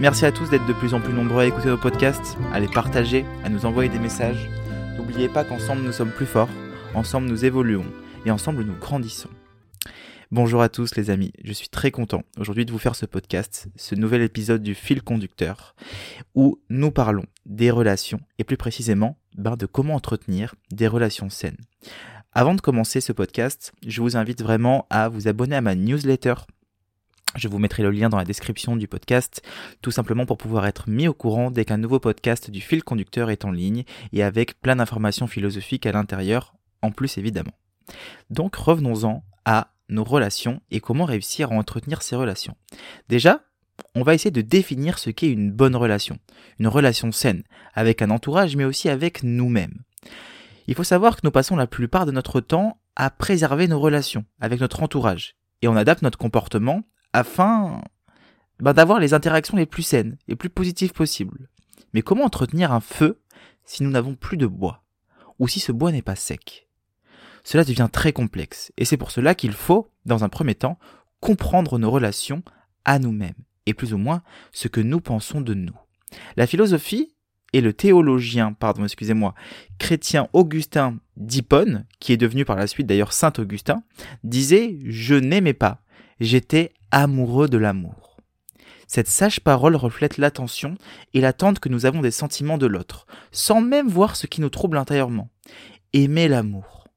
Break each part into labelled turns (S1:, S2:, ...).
S1: Merci à tous d'être de plus en plus nombreux à écouter nos podcasts, à les partager, à nous envoyer des messages. N'oubliez pas qu'ensemble nous sommes plus forts, ensemble nous évoluons et ensemble nous grandissons. Bonjour à tous les amis, je suis très content aujourd'hui de vous faire ce podcast, ce nouvel épisode du fil conducteur, où nous parlons des relations et plus précisément ben, de comment entretenir des relations saines. Avant de commencer ce podcast, je vous invite vraiment à vous abonner à ma newsletter je vous mettrai le lien dans la description du podcast, tout simplement pour pouvoir être mis au courant dès qu'un nouveau podcast du fil conducteur est en ligne et avec plein d'informations philosophiques à l'intérieur, en plus évidemment. Donc revenons-en à nos relations et comment réussir à entretenir ces relations. Déjà, on va essayer de définir ce qu'est une bonne relation, une relation saine, avec un entourage mais aussi avec nous-mêmes. Il faut savoir que nous passons la plupart de notre temps à préserver nos relations avec notre entourage et on adapte notre comportement afin ben, d'avoir les interactions les plus saines et plus positives possibles. Mais comment entretenir un feu si nous n'avons plus de bois Ou si ce bois n'est pas sec? Cela devient très complexe, et c'est pour cela qu'il faut, dans un premier temps, comprendre nos relations à nous-mêmes, et plus ou moins ce que nous pensons de nous. La philosophie et le théologien, pardon, excusez-moi, chrétien Augustin d'Hippone, qui est devenu par la suite d'ailleurs Saint Augustin, disait Je n'aimais pas, j'étais amoureux de l'amour. Cette sage parole reflète l'attention et l'attente que nous avons des sentiments de l'autre, sans même voir ce qui nous trouble intérieurement. Aimer l'amour,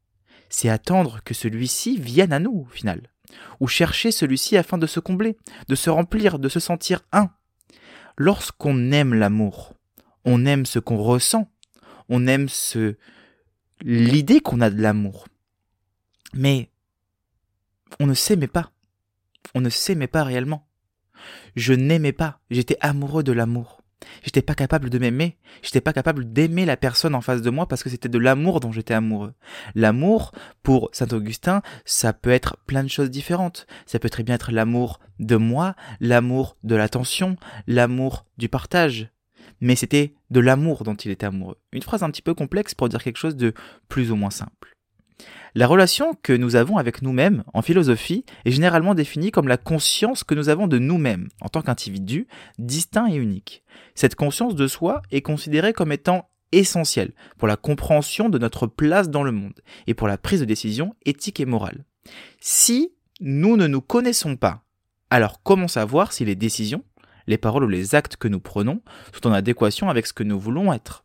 S1: c'est attendre que celui-ci vienne à nous, au final, ou chercher celui-ci afin de se combler, de se remplir, de se sentir un. Lorsqu'on aime l'amour, on aime ce qu'on ressent, on aime ce l'idée qu'on a de l'amour. Mais on ne s'aimait pas on ne s'aimait pas réellement. Je n'aimais pas, j'étais amoureux de l'amour. J'étais pas capable de m'aimer, j'étais pas capable d'aimer la personne en face de moi parce que c'était de l'amour dont j'étais amoureux. L'amour, pour Saint Augustin, ça peut être plein de choses différentes. Ça peut très bien être l'amour de moi, l'amour de l'attention, l'amour du partage. Mais c'était de l'amour dont il était amoureux. Une phrase un petit peu complexe pour dire quelque chose de plus ou moins simple. La relation que nous avons avec nous-mêmes en philosophie est généralement définie comme la conscience que nous avons de nous-mêmes en tant qu'individus distincts et uniques. Cette conscience de soi est considérée comme étant essentielle pour la compréhension de notre place dans le monde et pour la prise de décision éthique et morale. Si nous ne nous connaissons pas, alors comment savoir si les décisions, les paroles ou les actes que nous prenons sont en adéquation avec ce que nous voulons être?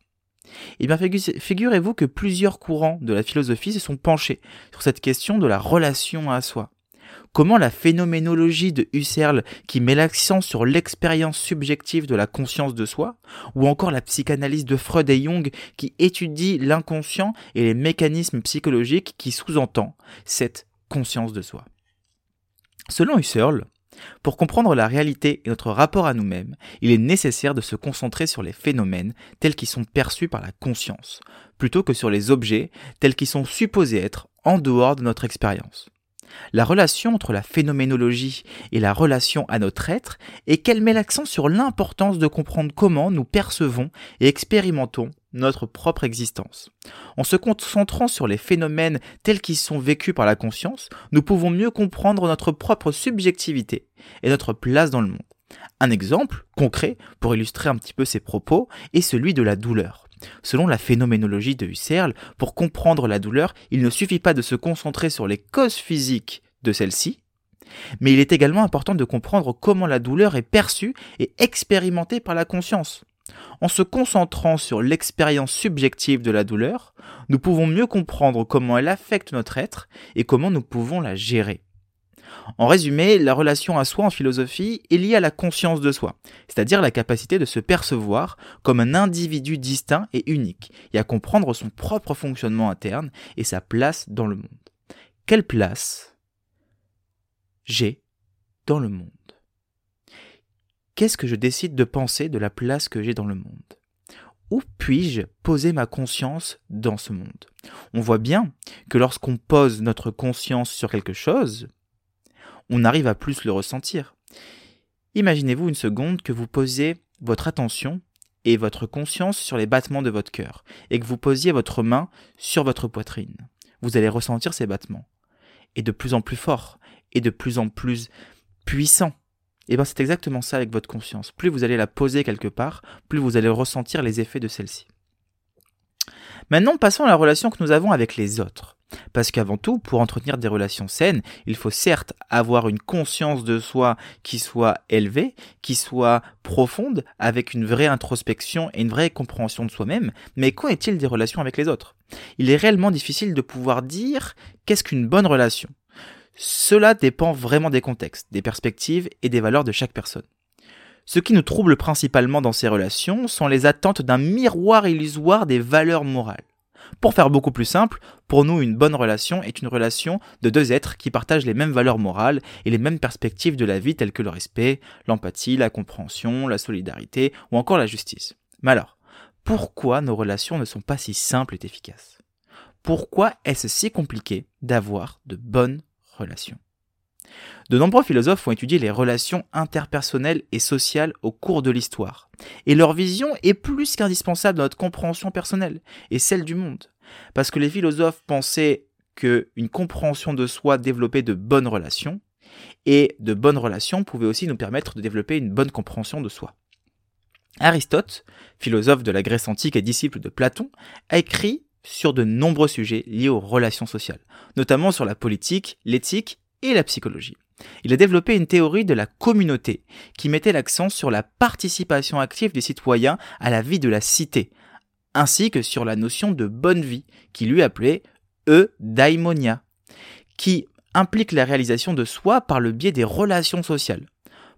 S1: Eh bien, figurez-vous que plusieurs courants de la philosophie se sont penchés sur cette question de la relation à soi. Comment la phénoménologie de Husserl, qui met l'accent sur l'expérience subjective de la conscience de soi, ou encore la psychanalyse de Freud et Jung, qui étudie l'inconscient et les mécanismes psychologiques qui sous-entend cette conscience de soi. Selon Husserl, pour comprendre la réalité et notre rapport à nous-mêmes, il est nécessaire de se concentrer sur les phénomènes tels qu'ils sont perçus par la conscience, plutôt que sur les objets tels qu'ils sont supposés être en dehors de notre expérience. La relation entre la phénoménologie et la relation à notre être est qu'elle met l'accent sur l'importance de comprendre comment nous percevons et expérimentons notre propre existence. En se concentrant sur les phénomènes tels qu'ils sont vécus par la conscience, nous pouvons mieux comprendre notre propre subjectivité et notre place dans le monde. Un exemple concret pour illustrer un petit peu ces propos est celui de la douleur. Selon la phénoménologie de Husserl, pour comprendre la douleur, il ne suffit pas de se concentrer sur les causes physiques de celle-ci, mais il est également important de comprendre comment la douleur est perçue et expérimentée par la conscience. En se concentrant sur l'expérience subjective de la douleur, nous pouvons mieux comprendre comment elle affecte notre être et comment nous pouvons la gérer. En résumé, la relation à soi en philosophie est liée à la conscience de soi, c'est-à-dire la capacité de se percevoir comme un individu distinct et unique, et à comprendre son propre fonctionnement interne et sa place dans le monde. Quelle place j'ai dans le monde? Qu'est-ce que je décide de penser de la place que j'ai dans le monde? Où puis-je poser ma conscience dans ce monde? On voit bien que lorsqu'on pose notre conscience sur quelque chose, on arrive à plus le ressentir. Imaginez-vous une seconde que vous posez votre attention et votre conscience sur les battements de votre cœur et que vous posiez votre main sur votre poitrine. Vous allez ressentir ces battements. Et de plus en plus fort et de plus en plus puissant. Et bien c'est exactement ça avec votre conscience. Plus vous allez la poser quelque part, plus vous allez ressentir les effets de celle-ci. Maintenant, passons à la relation que nous avons avec les autres. Parce qu'avant tout, pour entretenir des relations saines, il faut certes avoir une conscience de soi qui soit élevée, qui soit profonde, avec une vraie introspection et une vraie compréhension de soi-même, mais qu'en est-il des relations avec les autres? Il est réellement difficile de pouvoir dire qu'est-ce qu'une bonne relation. Cela dépend vraiment des contextes, des perspectives et des valeurs de chaque personne. Ce qui nous trouble principalement dans ces relations sont les attentes d'un miroir illusoire des valeurs morales. Pour faire beaucoup plus simple, pour nous, une bonne relation est une relation de deux êtres qui partagent les mêmes valeurs morales et les mêmes perspectives de la vie telles que le respect, l'empathie, la compréhension, la solidarité ou encore la justice. Mais alors, pourquoi nos relations ne sont pas si simples et efficaces? Pourquoi est-ce si compliqué d'avoir de bonnes relations? De nombreux philosophes ont étudié les relations interpersonnelles et sociales au cours de l'histoire, et leur vision est plus qu'indispensable dans notre compréhension personnelle et celle du monde, parce que les philosophes pensaient qu'une compréhension de soi développait de bonnes relations, et de bonnes relations pouvaient aussi nous permettre de développer une bonne compréhension de soi. Aristote, philosophe de la Grèce antique et disciple de Platon, a écrit sur de nombreux sujets liés aux relations sociales, notamment sur la politique, l'éthique et la psychologie. Il a développé une théorie de la communauté qui mettait l'accent sur la participation active des citoyens à la vie de la cité, ainsi que sur la notion de bonne vie, qui lui appelait eudaimonia, qui implique la réalisation de soi par le biais des relations sociales.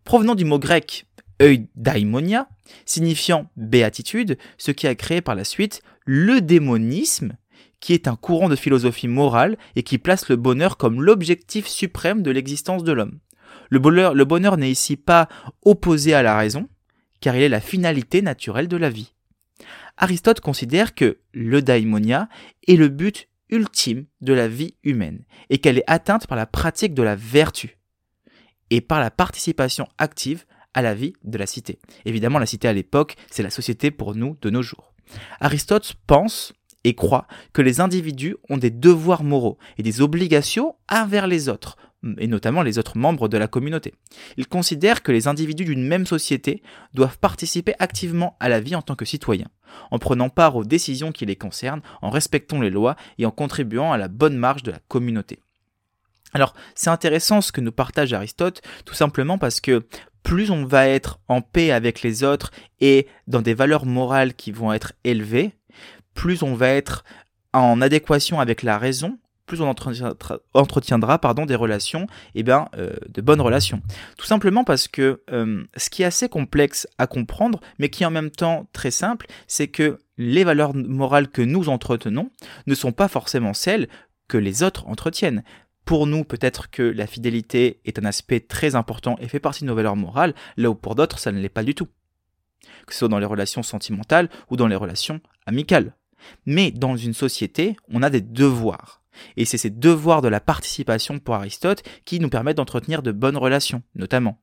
S1: Provenant du mot grec eudaimonia, signifiant béatitude, ce qui a créé par la suite le démonisme, qui est un courant de philosophie morale et qui place le bonheur comme l'objectif suprême de l'existence de l'homme. Le bonheur, le bonheur n'est ici pas opposé à la raison, car il est la finalité naturelle de la vie. Aristote considère que le daimonia est le but ultime de la vie humaine et qu'elle est atteinte par la pratique de la vertu et par la participation active à la vie de la cité. Évidemment, la cité à l'époque, c'est la société pour nous de nos jours. Aristote pense et croit que les individus ont des devoirs moraux et des obligations envers les autres, et notamment les autres membres de la communauté. Il considère que les individus d'une même société doivent participer activement à la vie en tant que citoyens, en prenant part aux décisions qui les concernent, en respectant les lois et en contribuant à la bonne marche de la communauté. Alors, c'est intéressant ce que nous partage Aristote, tout simplement parce que plus on va être en paix avec les autres et dans des valeurs morales qui vont être élevées, plus on va être en adéquation avec la raison, plus on entretiendra, des relations, et eh bien, euh, de bonnes relations. Tout simplement parce que euh, ce qui est assez complexe à comprendre, mais qui est en même temps très simple, c'est que les valeurs morales que nous entretenons ne sont pas forcément celles que les autres entretiennent. Pour nous, peut-être que la fidélité est un aspect très important et fait partie de nos valeurs morales, là où pour d'autres, ça ne l'est pas du tout. Que ce soit dans les relations sentimentales ou dans les relations amicales. Mais dans une société, on a des devoirs. Et c'est ces devoirs de la participation pour Aristote qui nous permettent d'entretenir de bonnes relations, notamment.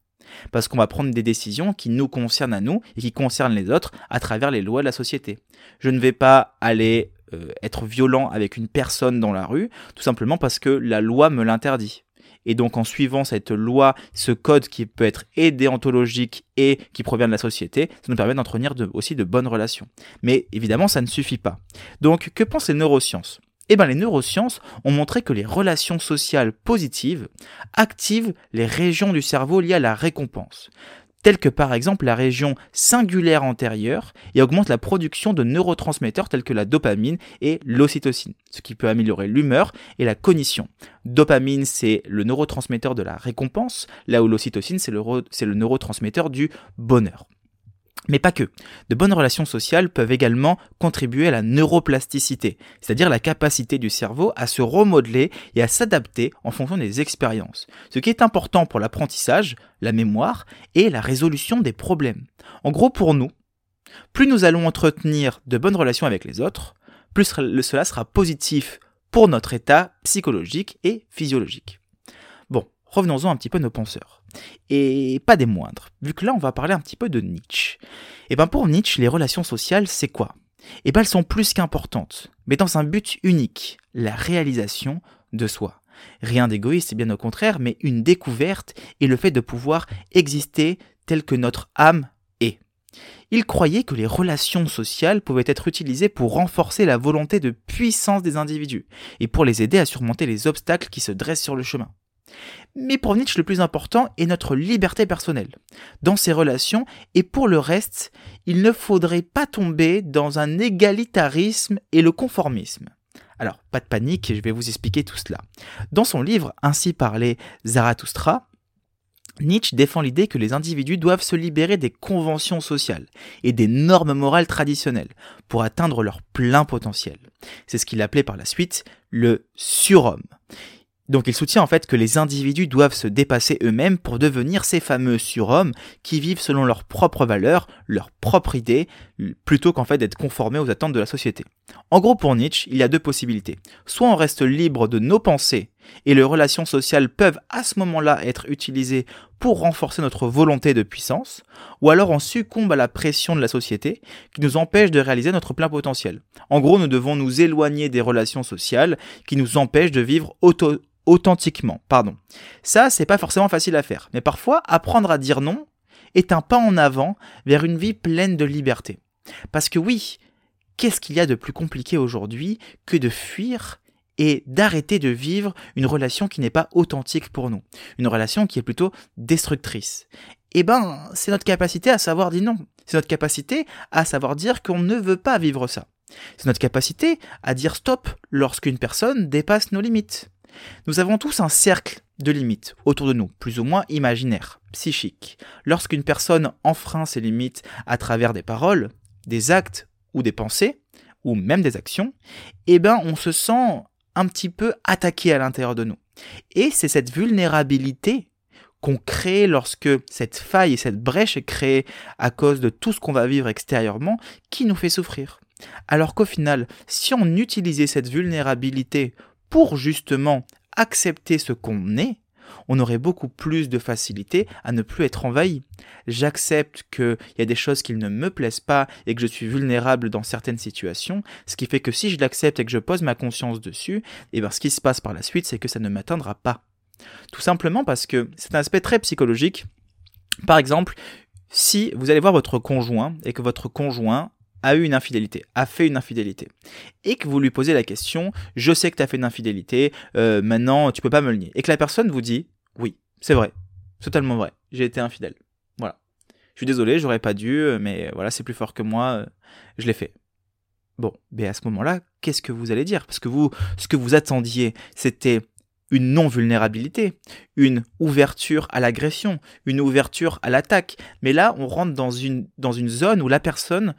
S1: Parce qu'on va prendre des décisions qui nous concernent à nous et qui concernent les autres à travers les lois de la société. Je ne vais pas aller euh, être violent avec une personne dans la rue, tout simplement parce que la loi me l'interdit. Et donc en suivant cette loi, ce code qui peut être et déontologique et qui provient de la société, ça nous permet d'entretenir aussi de bonnes relations. Mais évidemment, ça ne suffit pas. Donc que pensent les neurosciences? Eh bien, les neurosciences ont montré que les relations sociales positives activent les régions du cerveau liées à la récompense telles que par exemple la région singulaire antérieure, et augmente la production de neurotransmetteurs tels que la dopamine et l'ocytocine, ce qui peut améliorer l'humeur et la cognition. Dopamine, c'est le neurotransmetteur de la récompense, là où l'ocytocine, c'est le, le neurotransmetteur du bonheur. Mais pas que. De bonnes relations sociales peuvent également contribuer à la neuroplasticité, c'est-à-dire la capacité du cerveau à se remodeler et à s'adapter en fonction des expériences, ce qui est important pour l'apprentissage, la mémoire et la résolution des problèmes. En gros, pour nous, plus nous allons entretenir de bonnes relations avec les autres, plus cela sera positif pour notre état psychologique et physiologique. Revenons-en un petit peu à nos penseurs. Et pas des moindres, vu que là on va parler un petit peu de Nietzsche. Et ben pour Nietzsche, les relations sociales, c'est quoi? Et ben elles sont plus qu'importantes, mais dans un but unique, la réalisation de soi. Rien d'égoïste, bien au contraire, mais une découverte et le fait de pouvoir exister tel que notre âme est. Il croyait que les relations sociales pouvaient être utilisées pour renforcer la volonté de puissance des individus et pour les aider à surmonter les obstacles qui se dressent sur le chemin. Mais pour Nietzsche, le plus important est notre liberté personnelle. Dans ces relations, et pour le reste, il ne faudrait pas tomber dans un égalitarisme et le conformisme. Alors, pas de panique, je vais vous expliquer tout cela. Dans son livre Ainsi parlait Zarathustra, Nietzsche défend l'idée que les individus doivent se libérer des conventions sociales et des normes morales traditionnelles pour atteindre leur plein potentiel. C'est ce qu'il appelait par la suite le surhomme. Donc il soutient en fait que les individus doivent se dépasser eux-mêmes pour devenir ces fameux surhommes qui vivent selon leurs propres valeurs, leurs propres idées, plutôt qu'en fait d'être conformés aux attentes de la société. En gros pour Nietzsche, il y a deux possibilités. Soit on reste libre de nos pensées et les relations sociales peuvent à ce moment-là être utilisées pour renforcer notre volonté de puissance, ou alors on succombe à la pression de la société qui nous empêche de réaliser notre plein potentiel. En gros, nous devons nous éloigner des relations sociales qui nous empêchent de vivre authentiquement, pardon. Ça, c'est pas forcément facile à faire, mais parfois, apprendre à dire non est un pas en avant vers une vie pleine de liberté. Parce que oui, qu'est-ce qu'il y a de plus compliqué aujourd'hui que de fuir et d'arrêter de vivre une relation qui n'est pas authentique pour nous, une relation qui est plutôt destructrice. Eh ben, c'est notre capacité à savoir dire non. C'est notre capacité à savoir dire qu'on ne veut pas vivre ça. C'est notre capacité à dire stop lorsqu'une personne dépasse nos limites. Nous avons tous un cercle de limites autour de nous, plus ou moins imaginaire, psychique. Lorsqu'une personne enfreint ses limites à travers des paroles, des actes ou des pensées, ou même des actions, eh ben on se sent un petit peu attaqué à l'intérieur de nous. Et c'est cette vulnérabilité qu'on crée lorsque cette faille et cette brèche est créée à cause de tout ce qu'on va vivre extérieurement qui nous fait souffrir. Alors qu'au final, si on utilisait cette vulnérabilité pour justement accepter ce qu'on est, on aurait beaucoup plus de facilité à ne plus être envahi. J'accepte qu'il y a des choses qui ne me plaisent pas et que je suis vulnérable dans certaines situations, ce qui fait que si je l'accepte et que je pose ma conscience dessus, et eh bien ce qui se passe par la suite, c'est que ça ne m'atteindra pas. Tout simplement parce que c'est un aspect très psychologique. Par exemple, si vous allez voir votre conjoint et que votre conjoint a eu une infidélité, a fait une infidélité, et que vous lui posez la question, je sais que tu as fait une infidélité, euh, maintenant tu peux pas me le nier, et que la personne vous dit, oui, c'est vrai, totalement vrai, j'ai été infidèle. Voilà. Je suis désolé, j'aurais pas dû, mais voilà, c'est plus fort que moi, je l'ai fait. Bon, mais à ce moment-là, qu'est-ce que vous allez dire? Parce que vous, ce que vous attendiez, c'était une non-vulnérabilité, une ouverture à l'agression, une ouverture à l'attaque. Mais là, on rentre dans une, dans une zone où la personne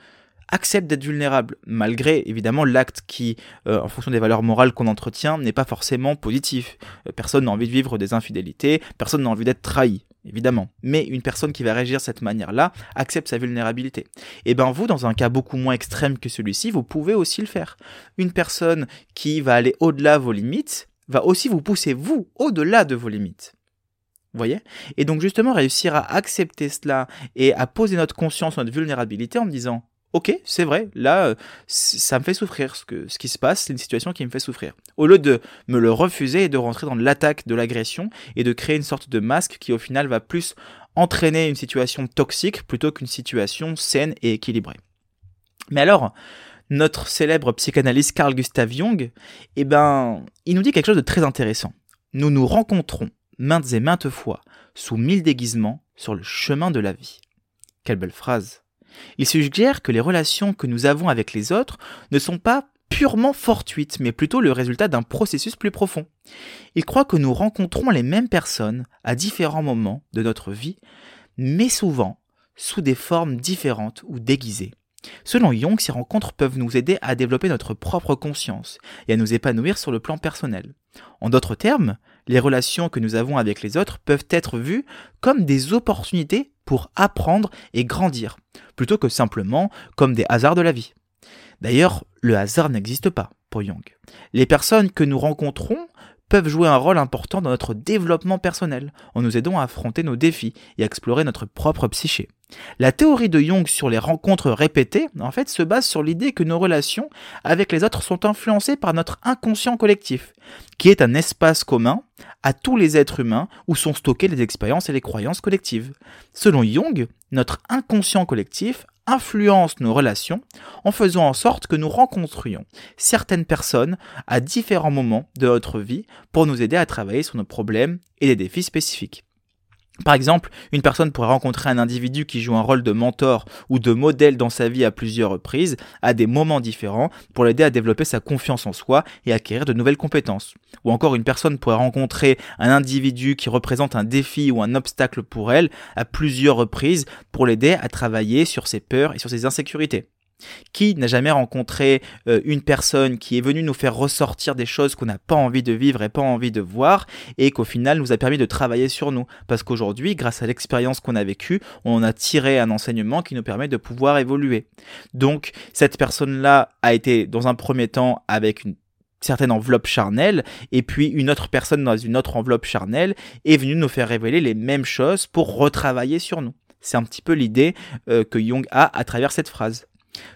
S1: accepte d'être vulnérable, malgré évidemment l'acte qui, euh, en fonction des valeurs morales qu'on entretient, n'est pas forcément positif. Euh, personne n'a envie de vivre des infidélités, personne n'a envie d'être trahi, évidemment. Mais une personne qui va réagir de cette manière-là accepte sa vulnérabilité. Et ben vous, dans un cas beaucoup moins extrême que celui-ci, vous pouvez aussi le faire. Une personne qui va aller au-delà de vos limites va aussi vous pousser, vous, au-delà de vos limites. Vous voyez? Et donc justement réussir à accepter cela et à poser notre conscience, notre vulnérabilité en disant ok, c'est vrai, là, euh, ça me fait souffrir. Ce, que, ce qui se passe, c'est une situation qui me fait souffrir. Au lieu de me le refuser et de rentrer dans l'attaque de l'agression et de créer une sorte de masque qui, au final, va plus entraîner une situation toxique plutôt qu'une situation saine et équilibrée. Mais alors, notre célèbre psychanalyste Carl Gustav Jung, eh ben, il nous dit quelque chose de très intéressant. Nous nous rencontrons maintes et maintes fois sous mille déguisements sur le chemin de la vie. Quelle belle phrase. Il suggère que les relations que nous avons avec les autres ne sont pas purement fortuites, mais plutôt le résultat d'un processus plus profond. Il croit que nous rencontrons les mêmes personnes à différents moments de notre vie, mais souvent sous des formes différentes ou déguisées. Selon Jung, ces rencontres peuvent nous aider à développer notre propre conscience et à nous épanouir sur le plan personnel. En d'autres termes, les relations que nous avons avec les autres peuvent être vues comme des opportunités pour apprendre et grandir, plutôt que simplement comme des hasards de la vie. D'ailleurs, le hasard n'existe pas pour Jung. Les personnes que nous rencontrons peuvent jouer un rôle important dans notre développement personnel, en nous aidant à affronter nos défis et à explorer notre propre psyché. La théorie de Jung sur les rencontres répétées, en fait, se base sur l'idée que nos relations avec les autres sont influencées par notre inconscient collectif, qui est un espace commun à tous les êtres humains où sont stockées les expériences et les croyances collectives. Selon Jung, notre inconscient collectif influence nos relations en faisant en sorte que nous rencontrions certaines personnes à différents moments de notre vie pour nous aider à travailler sur nos problèmes et des défis spécifiques. Par exemple, une personne pourrait rencontrer un individu qui joue un rôle de mentor ou de modèle dans sa vie à plusieurs reprises, à des moments différents, pour l'aider à développer sa confiance en soi et acquérir de nouvelles compétences. Ou encore, une personne pourrait rencontrer un individu qui représente un défi ou un obstacle pour elle à plusieurs reprises pour l'aider à travailler sur ses peurs et sur ses insécurités. Qui n'a jamais rencontré euh, une personne qui est venue nous faire ressortir des choses qu'on n'a pas envie de vivre et pas envie de voir et qu'au final nous a permis de travailler sur nous Parce qu'aujourd'hui, grâce à l'expérience qu'on a vécue, on a tiré un enseignement qui nous permet de pouvoir évoluer. Donc cette personne-là a été dans un premier temps avec une certaine enveloppe charnelle, et puis une autre personne dans une autre enveloppe charnelle est venue nous faire révéler les mêmes choses pour retravailler sur nous. C'est un petit peu l'idée euh, que Jung a à travers cette phrase.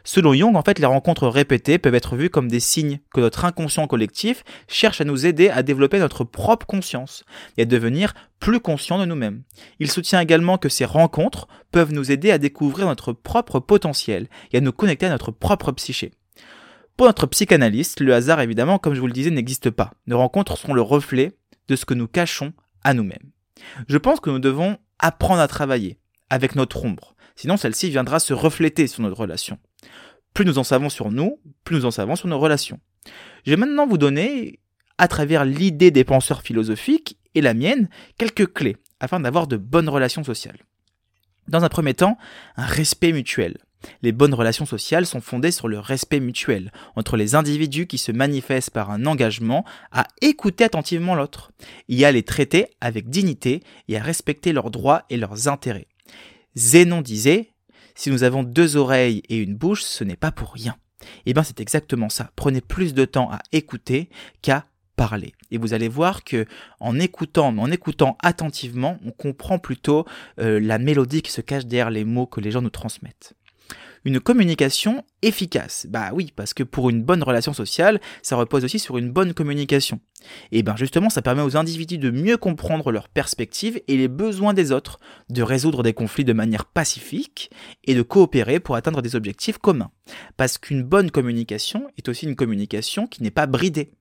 S1: Selon Jung, en fait, les rencontres répétées peuvent être vues comme des signes que notre inconscient collectif cherche à nous aider à développer notre propre conscience et à devenir plus conscient de nous-mêmes. Il soutient également que ces rencontres peuvent nous aider à découvrir notre propre potentiel et à nous connecter à notre propre psyché. Pour notre psychanalyste, le hasard, évidemment, comme je vous le disais, n'existe pas. Nos rencontres sont le reflet de ce que nous cachons à nous-mêmes. Je pense que nous devons apprendre à travailler avec notre ombre, sinon celle-ci viendra se refléter sur notre relation. Plus nous en savons sur nous, plus nous en savons sur nos relations. Je vais maintenant vous donner, à travers l'idée des penseurs philosophiques et la mienne, quelques clés afin d'avoir de bonnes relations sociales. Dans un premier temps, un respect mutuel. Les bonnes relations sociales sont fondées sur le respect mutuel entre les individus qui se manifestent par un engagement à écouter attentivement l'autre, et à les traiter avec dignité et à respecter leurs droits et leurs intérêts. Zénon disait Si nous avons deux oreilles et une bouche, ce n'est pas pour rien. Eh bien c'est exactement ça. Prenez plus de temps à écouter qu'à parler. Et vous allez voir que en écoutant, mais en écoutant attentivement, on comprend plutôt euh, la mélodie qui se cache derrière les mots que les gens nous transmettent une communication efficace. Bah oui, parce que pour une bonne relation sociale, ça repose aussi sur une bonne communication. Et bien justement, ça permet aux individus de mieux comprendre leurs perspectives et les besoins des autres, de résoudre des conflits de manière pacifique et de coopérer pour atteindre des objectifs communs. Parce qu'une bonne communication est aussi une communication qui n'est pas bridée.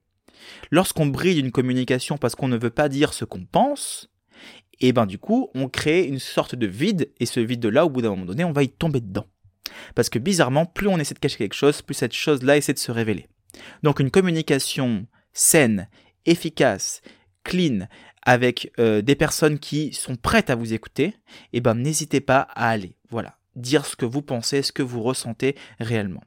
S1: Lorsqu'on bride une communication parce qu'on ne veut pas dire ce qu'on pense, et ben du coup, on crée une sorte de vide, et ce vide-là, au bout d'un moment donné, on va y tomber dedans. Parce que bizarrement, plus on essaie de cacher quelque chose, plus cette chose-là essaie de se révéler. Donc une communication saine, efficace, clean, avec euh, des personnes qui sont prêtes à vous écouter, eh ben n'hésitez pas à aller, voilà, dire ce que vous pensez, ce que vous ressentez réellement.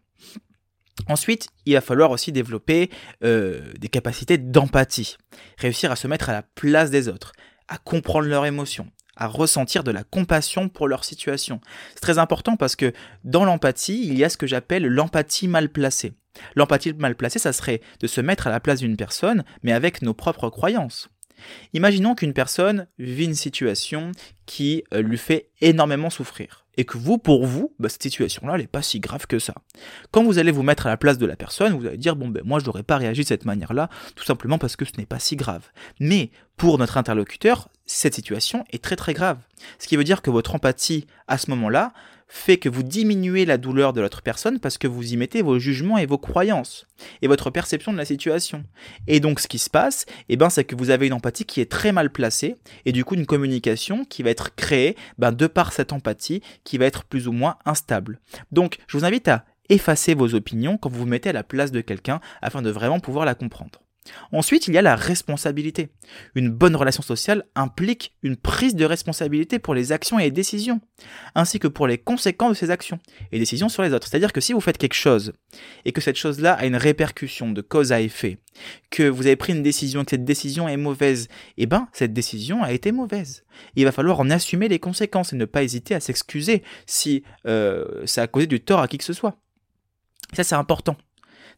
S1: Ensuite, il va falloir aussi développer euh, des capacités d'empathie, réussir à se mettre à la place des autres, à comprendre leurs émotions, à ressentir de la compassion pour leur situation. C'est très important parce que dans l'empathie, il y a ce que j'appelle l'empathie mal placée. L'empathie mal placée, ça serait de se mettre à la place d'une personne, mais avec nos propres croyances. Imaginons qu'une personne vit une situation qui euh, lui fait énormément souffrir et que vous, pour vous, bah, cette situation-là, n'est pas si grave que ça. Quand vous allez vous mettre à la place de la personne, vous allez dire, bon, ben moi, je n'aurais pas réagi de cette manière-là, tout simplement parce que ce n'est pas si grave. Mais pour notre interlocuteur, cette situation est très très grave. Ce qui veut dire que votre empathie, à ce moment-là, fait que vous diminuez la douleur de l'autre personne parce que vous y mettez vos jugements et vos croyances et votre perception de la situation. Et donc ce qui se passe, eh ben, c'est que vous avez une empathie qui est très mal placée et du coup une communication qui va être créée ben, de par cette empathie qui va être plus ou moins instable. Donc je vous invite à effacer vos opinions quand vous vous mettez à la place de quelqu'un afin de vraiment pouvoir la comprendre. Ensuite, il y a la responsabilité. Une bonne relation sociale implique une prise de responsabilité pour les actions et les décisions, ainsi que pour les conséquences de ces actions et décisions sur les autres. C'est-à-dire que si vous faites quelque chose et que cette chose-là a une répercussion de cause à effet, que vous avez pris une décision et que cette décision est mauvaise, eh ben, cette décision a été mauvaise. Il va falloir en assumer les conséquences et ne pas hésiter à s'excuser si euh, ça a causé du tort à qui que ce soit. Ça, c'est important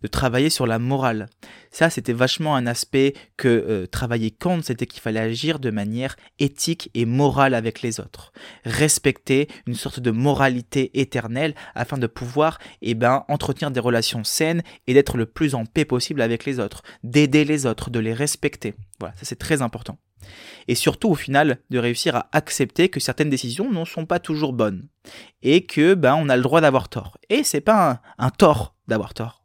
S1: de travailler sur la morale. Ça, c'était vachement un aspect que euh, travailler Kant, c'était qu'il fallait agir de manière éthique et morale avec les autres. Respecter une sorte de moralité éternelle afin de pouvoir, eh ben, entretenir des relations saines et d'être le plus en paix possible avec les autres, d'aider les autres, de les respecter. Voilà, ça c'est très important. Et surtout, au final, de réussir à accepter que certaines décisions ne sont pas toujours bonnes. Et que, ben, on a le droit d'avoir tort. Et c'est pas un tort d'avoir tort.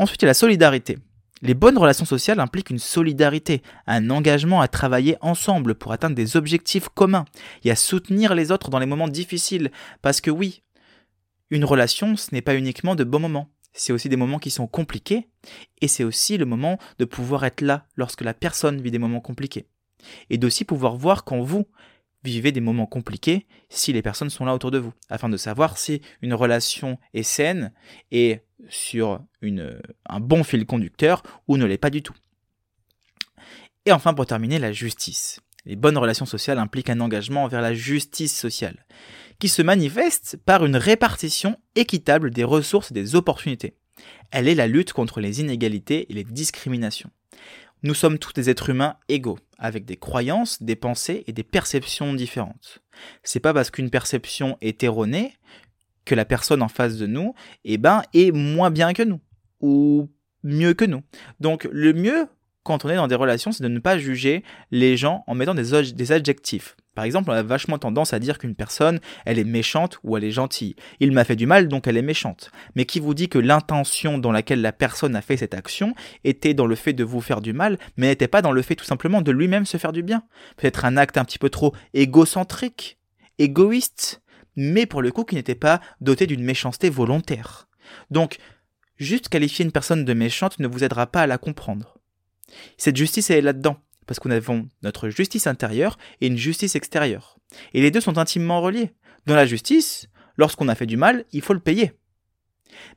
S1: Ensuite, il y a la solidarité. Les bonnes relations sociales impliquent une solidarité, un engagement à travailler ensemble pour atteindre des objectifs communs et à soutenir les autres dans les moments difficiles. Parce que oui, une relation, ce n'est pas uniquement de bons moments. C'est aussi des moments qui sont compliqués et c'est aussi le moment de pouvoir être là lorsque la personne vit des moments compliqués. Et d'aussi pouvoir voir quand vous, vivez des moments compliqués si les personnes sont là autour de vous, afin de savoir si une relation est saine et sur un bon fil conducteur ou ne l'est pas du tout. Et enfin, pour terminer, la justice. Les bonnes relations sociales impliquent un engagement envers la justice sociale, qui se manifeste par une répartition équitable des ressources et des opportunités. Elle est la lutte contre les inégalités et les discriminations. Nous sommes tous des êtres humains égaux, avec des croyances, des pensées et des perceptions différentes. C'est pas parce qu'une perception est erronée que la personne en face de nous, eh ben, est moins bien que nous, ou mieux que nous. Donc, le mieux, quand on est dans des relations, c'est de ne pas juger les gens en mettant des, des adjectifs. Par exemple, on a vachement tendance à dire qu'une personne, elle est méchante ou elle est gentille. Il m'a fait du mal, donc elle est méchante. Mais qui vous dit que l'intention dans laquelle la personne a fait cette action était dans le fait de vous faire du mal, mais n'était pas dans le fait tout simplement de lui-même se faire du bien? Peut-être un acte un petit peu trop égocentrique, égoïste, mais pour le coup qui n'était pas doté d'une méchanceté volontaire. Donc, juste qualifier une personne de méchante ne vous aidera pas à la comprendre. Cette justice, est là-dedans parce qu'on avons notre justice intérieure et une justice extérieure. Et les deux sont intimement reliés. Dans la justice, lorsqu'on a fait du mal, il faut le payer.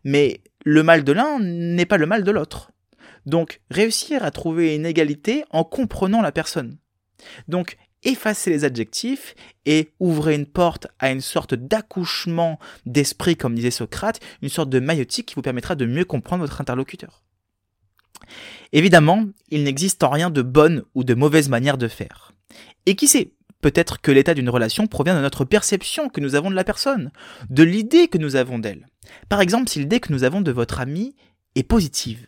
S1: Mais le mal de l'un n'est pas le mal de l'autre. Donc, réussir à trouver une égalité en comprenant la personne. Donc, effacer les adjectifs et ouvrez une porte à une sorte d'accouchement d'esprit, comme disait Socrate, une sorte de maïotique qui vous permettra de mieux comprendre votre interlocuteur. Évidemment, il n'existe en rien de bonne ou de mauvaise manière de faire. Et qui sait, peut-être que l'état d'une relation provient de notre perception que nous avons de la personne, de l'idée que nous avons d'elle. Par exemple, si l'idée que nous avons de votre ami est positive,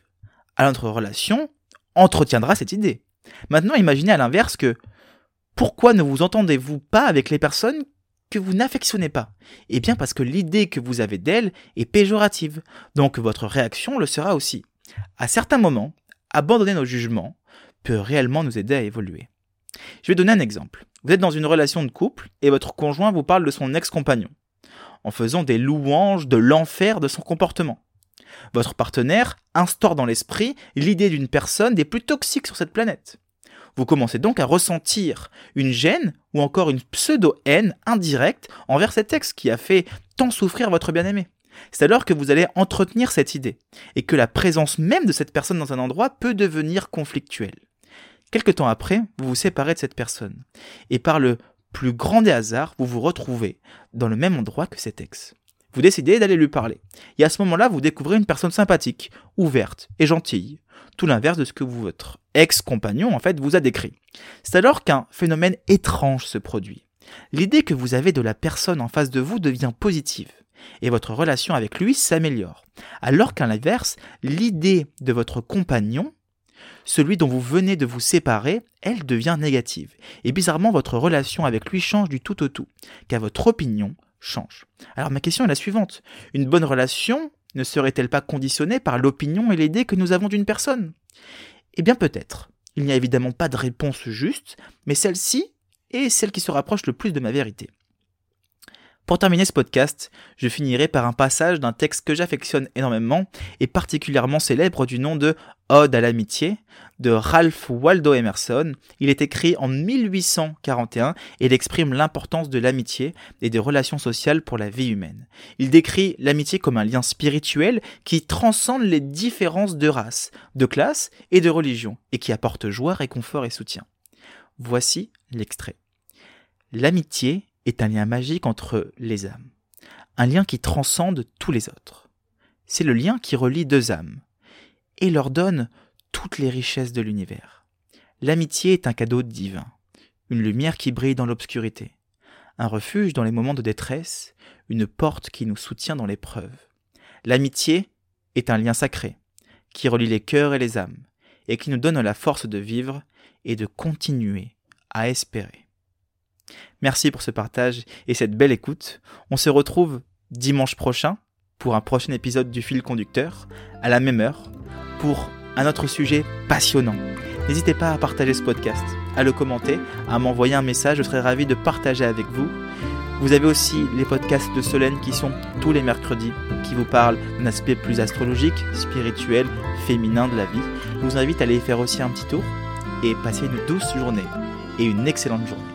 S1: alors notre relation entretiendra cette idée. Maintenant, imaginez à l'inverse que pourquoi ne vous entendez-vous pas avec les personnes que vous n'affectionnez pas? Eh bien parce que l'idée que vous avez d'elle est péjorative, donc votre réaction le sera aussi. À certains moments, abandonner nos jugements peut réellement nous aider à évoluer. Je vais donner un exemple. Vous êtes dans une relation de couple et votre conjoint vous parle de son ex-compagnon, en faisant des louanges de l'enfer de son comportement. Votre partenaire instaure dans l'esprit l'idée d'une personne des plus toxiques sur cette planète. Vous commencez donc à ressentir une gêne ou encore une pseudo-haine indirecte envers cet ex qui a fait tant souffrir votre bien-aimé. C'est alors que vous allez entretenir cette idée, et que la présence même de cette personne dans un endroit peut devenir conflictuelle. Quelque temps après, vous vous séparez de cette personne, et par le plus grand des hasards, vous vous retrouvez dans le même endroit que cet ex. Vous décidez d'aller lui parler, et à ce moment-là, vous découvrez une personne sympathique, ouverte et gentille, tout l'inverse de ce que votre ex-compagnon en fait vous a décrit. C'est alors qu'un phénomène étrange se produit. L'idée que vous avez de la personne en face de vous devient positive et votre relation avec lui s'améliore. Alors qu'à l'inverse, l'idée de votre compagnon, celui dont vous venez de vous séparer, elle devient négative. Et bizarrement, votre relation avec lui change du tout au tout, car votre opinion Alors ma question est la suivante. Une bonne relation ne serait-elle pas conditionnée par l'opinion et l'idée que nous avons d'une personne? Eh bien peut-être. Il n'y a évidemment pas de réponse juste, mais celle-ci est celle qui se rapproche le plus de ma vérité. Pour terminer ce podcast, je finirai par un passage d'un texte que j'affectionne énormément et particulièrement célèbre du nom de Ode à l'amitié de Ralph Waldo Emerson. Il est écrit en 1841 et il exprime l'importance de l'amitié et des relations sociales pour la vie humaine. Il décrit l'amitié comme un lien spirituel qui transcende les différences de race, de classe et de religion et qui apporte joie, réconfort et soutien. Voici l'extrait. L'amitié est un lien magique entre les âmes, un lien qui transcende tous les autres. C'est le lien qui relie deux âmes et leur donne toutes les richesses de l'univers. L'amitié est un cadeau divin, une lumière qui brille dans l'obscurité, un refuge dans les moments de détresse, une porte qui nous soutient dans l'épreuve. L'amitié est un lien sacré, qui relie les cœurs et les âmes, et qui nous donne la force de vivre et de continuer à espérer. Merci pour ce partage et cette belle écoute. On se retrouve dimanche prochain pour un prochain épisode du fil conducteur, à la même heure, pour un autre sujet passionnant. N'hésitez pas à partager ce podcast, à le commenter, à m'envoyer un message, je serai ravi de partager avec vous. Vous avez aussi les podcasts de Solène qui sont tous les mercredis, qui vous parlent d'un aspect plus astrologique, spirituel, féminin de la vie. Je vous invite à aller faire aussi un petit tour et passer une douce journée et une excellente journée.